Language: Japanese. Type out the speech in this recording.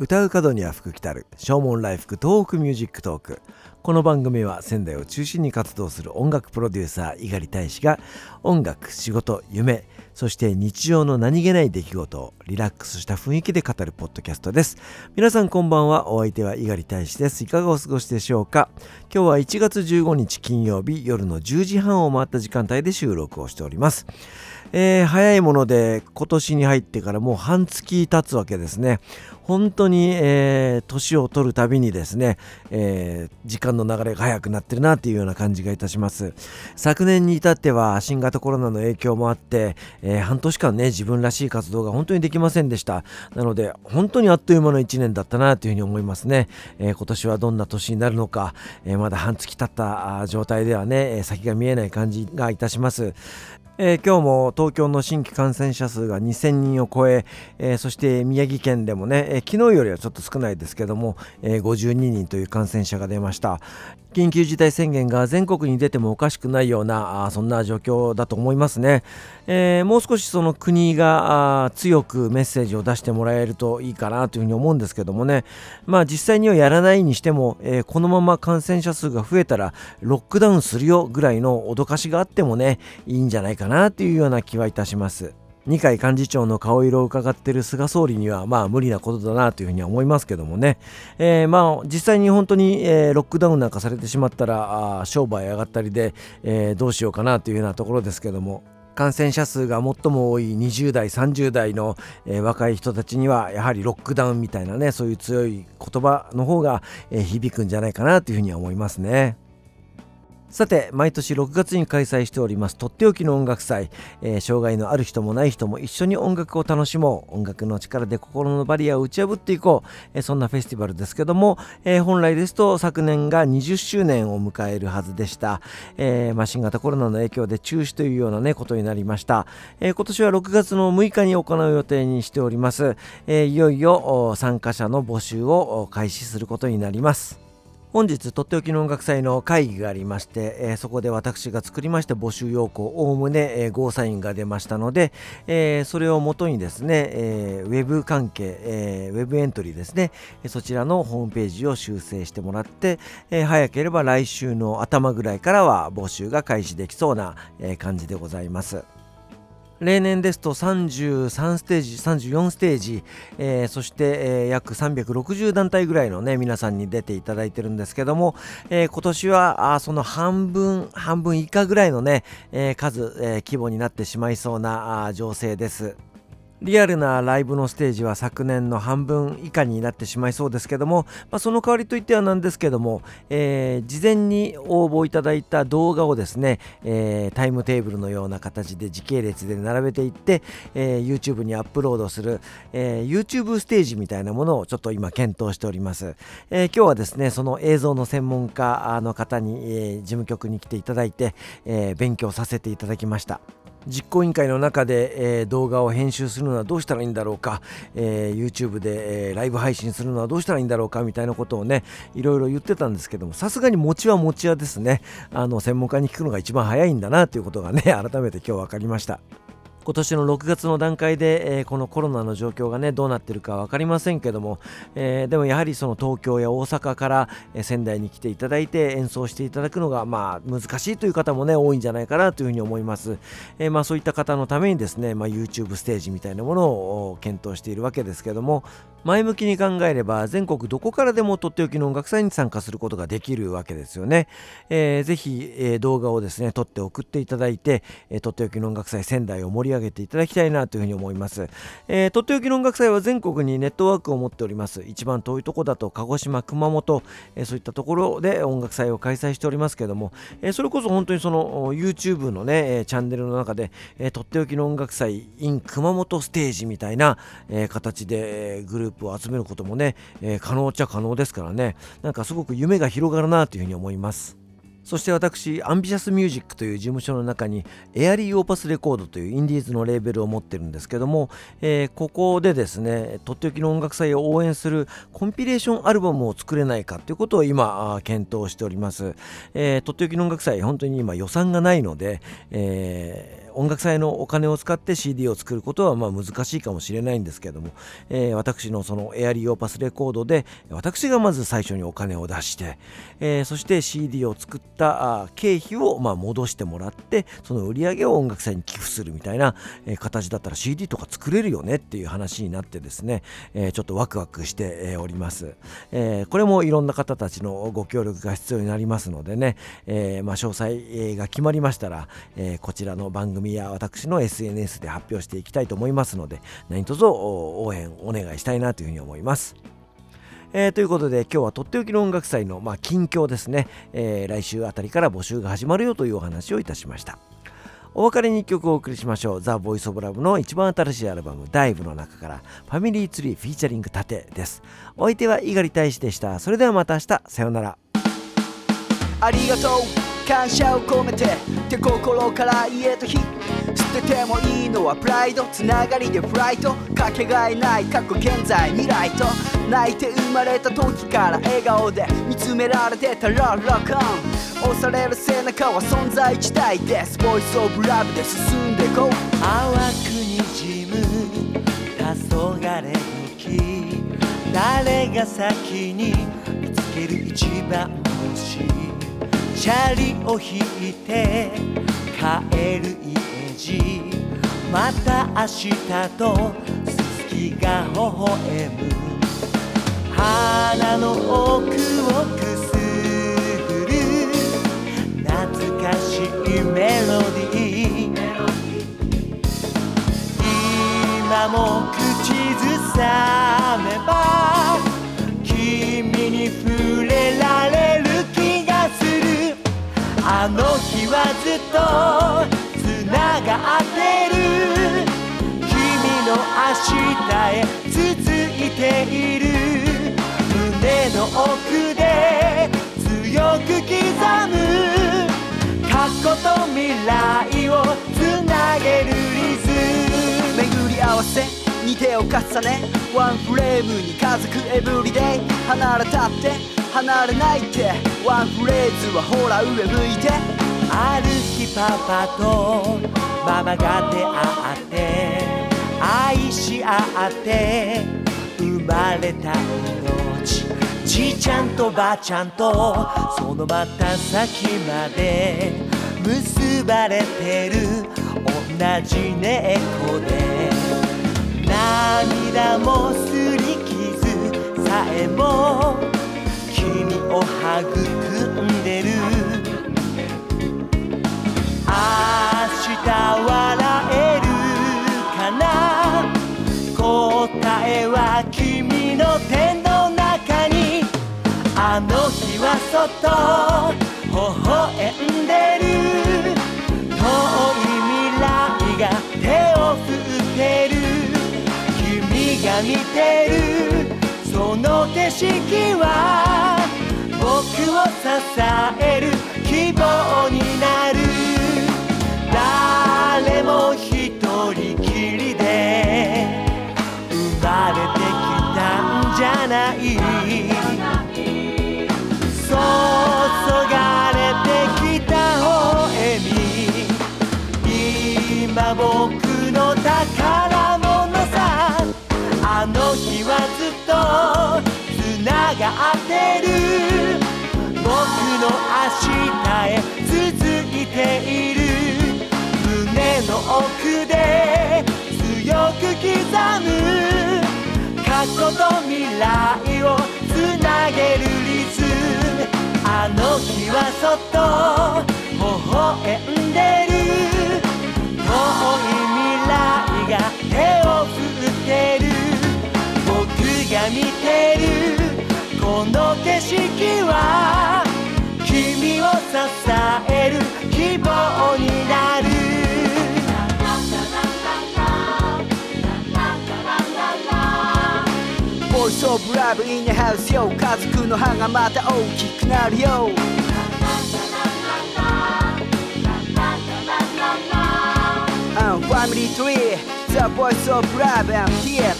唱う門には福来たる。唱門来福 TOHOKU MUSIC TALK。この番組は仙台を中心に活動する音楽プロデューサー猪狩大使が音楽仕事夢そして日常の何気ない出来事をリラックスした雰囲気で語るポッドキャストです。皆さんこんばんは。お相手は猪狩大使です。いかがお過ごしでしょうか？今日は1月15日金曜日夜の10時半を回った時間帯で収録をしております。えー、早いもので今年に入ってからもう半月経つわけですね。本当に、えー、年を取るたびにですね、えー、時間の流れが早くなってるなっていうような感じがいたします。昨年に至っては新型コロナの影響もあって、えー、半年間ね、自分らしい活動が本当にできませんでした。なので、本当にあっという間の1年だったなというふうに思いますね。え今年はどんな年になるのか、えまだ半月経った状態ではね、先が見えない感じがいたします。えー、今日も東京の新規感染者数が2000人を超ええー、そして宮城県でもね、えー、昨日よりはちょっと少ないですけども、え52人という感染者が出ました。緊急事態宣言が全国に出てもおかしくないようなあそんな状況だと思いますね、えもう少しその国が強くメッセージを出してもらえるといいかなというふうに思うんですけどもねまあ実際にはやらないにしても、えこのまま感染者数が増えたらロックダウンするよぐらいの脅かしがあってもねいいんじゃないかなというような気はいたします。二階幹事長の顔色を伺っている菅総理にはまあ無理なことだなというふうには思いますけどもね、えー、まあ実際に本当に、えー、ロックダウンなんかされてしまったらあ商売上がったりで、えー、どうしようかなというようなところですけども感染者数が最も多い20代30代の、えー、若い人たちにはやはりロックダウンみたいなねそういう強い言葉の方が、えー、響くんじゃないかなというふうには思いますね。さて毎年6月に開催しておりますとっておきの音楽祭、えー、障害のある人もない人も一緒に音楽を楽しもう音楽の力で心のバリアを打ち破っていこう、えー、そんなフェスティバルですけども、えー、本来ですと昨年が20周年を迎えるはずでした、えまあ、新型コロナの影響で中止というようなねことになりました、え今年は6月の6日に行う予定にしております、えいよいよ参加者の募集を開始することになります。本日とっておきの音楽祭の会議がありまして、えー、そこで私が作りました募集要項おおむね、えー、ゴーサインが出ましたので、えー、それをもとにですね、えウェブ関係、えウェブエントリーですねそちらのホームページを修正してもらって、え早ければ来週の頭ぐらいからは募集が開始できそうな、え感じでございます。例年ですと33ステージ34ステージ、えー、そして、えー、約360団体ぐらいのね皆さんに出ていただいてるんですけども、えー、今年はあその半分半分以下ぐらいのね、え数、え規模になってしまいそうなあ情勢です。リアルなライブのステージは昨年の半分以下になってしまいそうですけども、まあ、その代わりといってはなんですけども、えー、事前に応募いただいた動画をですね、えー、タイムテーブルのような形で時系列で並べていって、えー、YouTube にアップロードする、え YouTube ステージみたいなものをちょっと今検討しております、え今日はですねその映像の専門家の方に、え事務局に来ていただいて、え勉強させていただきました。実行委員会の中で、えー、動画を編集するのはどうしたらいいんだろうか、えー、YouTube で、えー、ライブ配信するのはどうしたらいいんだろうかみたいなことをねいろいろ言ってたんですけどもさすがに餅は餅はですねあの専門家に聞くのが一番早いんだなということがね改めて今日分かりました。今年の6月の段階で、えー、このコロナの状況がねどうなってるか分かりませんけども、えー、でもやはりその東京や大阪から、え、仙台に来ていただいて演奏していただくのがまあ難しいという方もね多いんじゃないかなというふうに思います、えまあ、そういった方のためにですね、まあ、YouTube ステージみたいなものを検討しているわけですけども前向きに考えれば全国どこからでもとっておきの音楽祭に参加することができるわけですよね。えー、ぜひ、えー、動画をですね撮って送っていただいて、えー、とっておきの音楽祭仙台を盛り上げていただきたいなというふうに思います。えー、とっておきの音楽祭は全国にネットワークを持っております。一番遠いとこだと鹿児島、熊本、えー、そういったところで音楽祭を開催しておりますけども、えー、それこそ本当にその YouTube のねえ、チャンネルの中で、えー、とっておきの音楽祭 in 熊本ステージみたいな、えー、形でグループループを集めることもね、えー、可能っちゃ可能ですからねなんかすごく夢が広がるなというふうに思います。そして私アンビシャスミュージックという事務所の中にエアリーオーパスレコードというインディーズのレーベルを持ってるんですけども、えー、ここでですねとっておきの音楽祭を応援するコンピレーションアルバムを作れないかということを今検討しております、えー、とっておきの音楽祭本当に今予算がないので、えー音楽祭のお金を使って CD を作ることはまあ難しいかもしれないんですけども、えー、私のそのエアリーオーパスレコードで私がまず最初にお金を出して、えー、そして CD を作った経費をまあ戻してもらってその売り上げを音楽祭に寄付するみたいな、え形だったら CD とか作れるよねっていう話になってですね、えちょっとワクワクしております、えこれもいろんな方たちのご協力が必要になりますのでね、えまあ、詳細が決まりましたら、えこちらの番組組や私の SNS で発表していきたいと思いますので何卒応援お願いしたいなというふうに思います。えー、ということで今日はとっておきの音楽祭の、まあ、近況ですね、えー、来週あたりから募集が始まるよというお話をいたしました。お別れに1曲お送りしましょう。ザ・ボイス・オブ・ラブの一番新しいアルバム「ダイブの中からファミリーツリーフィーチャリング盾です。お相手は猪狩大使でした。それではまた明日。さようなら。ありがとう。感謝を込めてって心から言えた日捨ててもいいのはプライドつながりでフライト。かけがえない過去現在未来と。泣いて生まれた時から笑顔で見つめられてたらロックオン。押される背中は存在自体ですボイスオブラブで進んでこう。淡くにじむ黄昏の木。誰が先に見つける一番星チャリを引いて帰る家路。また明日とすすきが微笑む。鼻の奥をくすぐる。懐かしいメロディー。今も口ずさとつながってる君の明日へ続いている胸の奥で強く刻む過去と未来をつなげるリズム。巡り合わせに手を重ねワンフレームに家族エブリデイ離れたって離れないって。ワンフレーズはほら上向いて。ある日パパとママが出会って愛し合って生まれた命。じいちゃんとばあちゃんとそのまた先まで結ばれてる。同じ猫で。涙もすり傷さえも。君を育んあの日はそっと微笑んでる。遠い未来が手を振ってる。君が見てる。その景色は僕を支える。ている胸の奥で強く刻む過去と未来をつなげるリズム。あの日はそっと微笑んでる。遠い未来が手を振ってる。僕が見てる。この景色は君を支える希望になる」「ボイスオブラブインハウスよ家族の歯がまた大きくなるよ」ファミリートリー The Voice of Love and Tear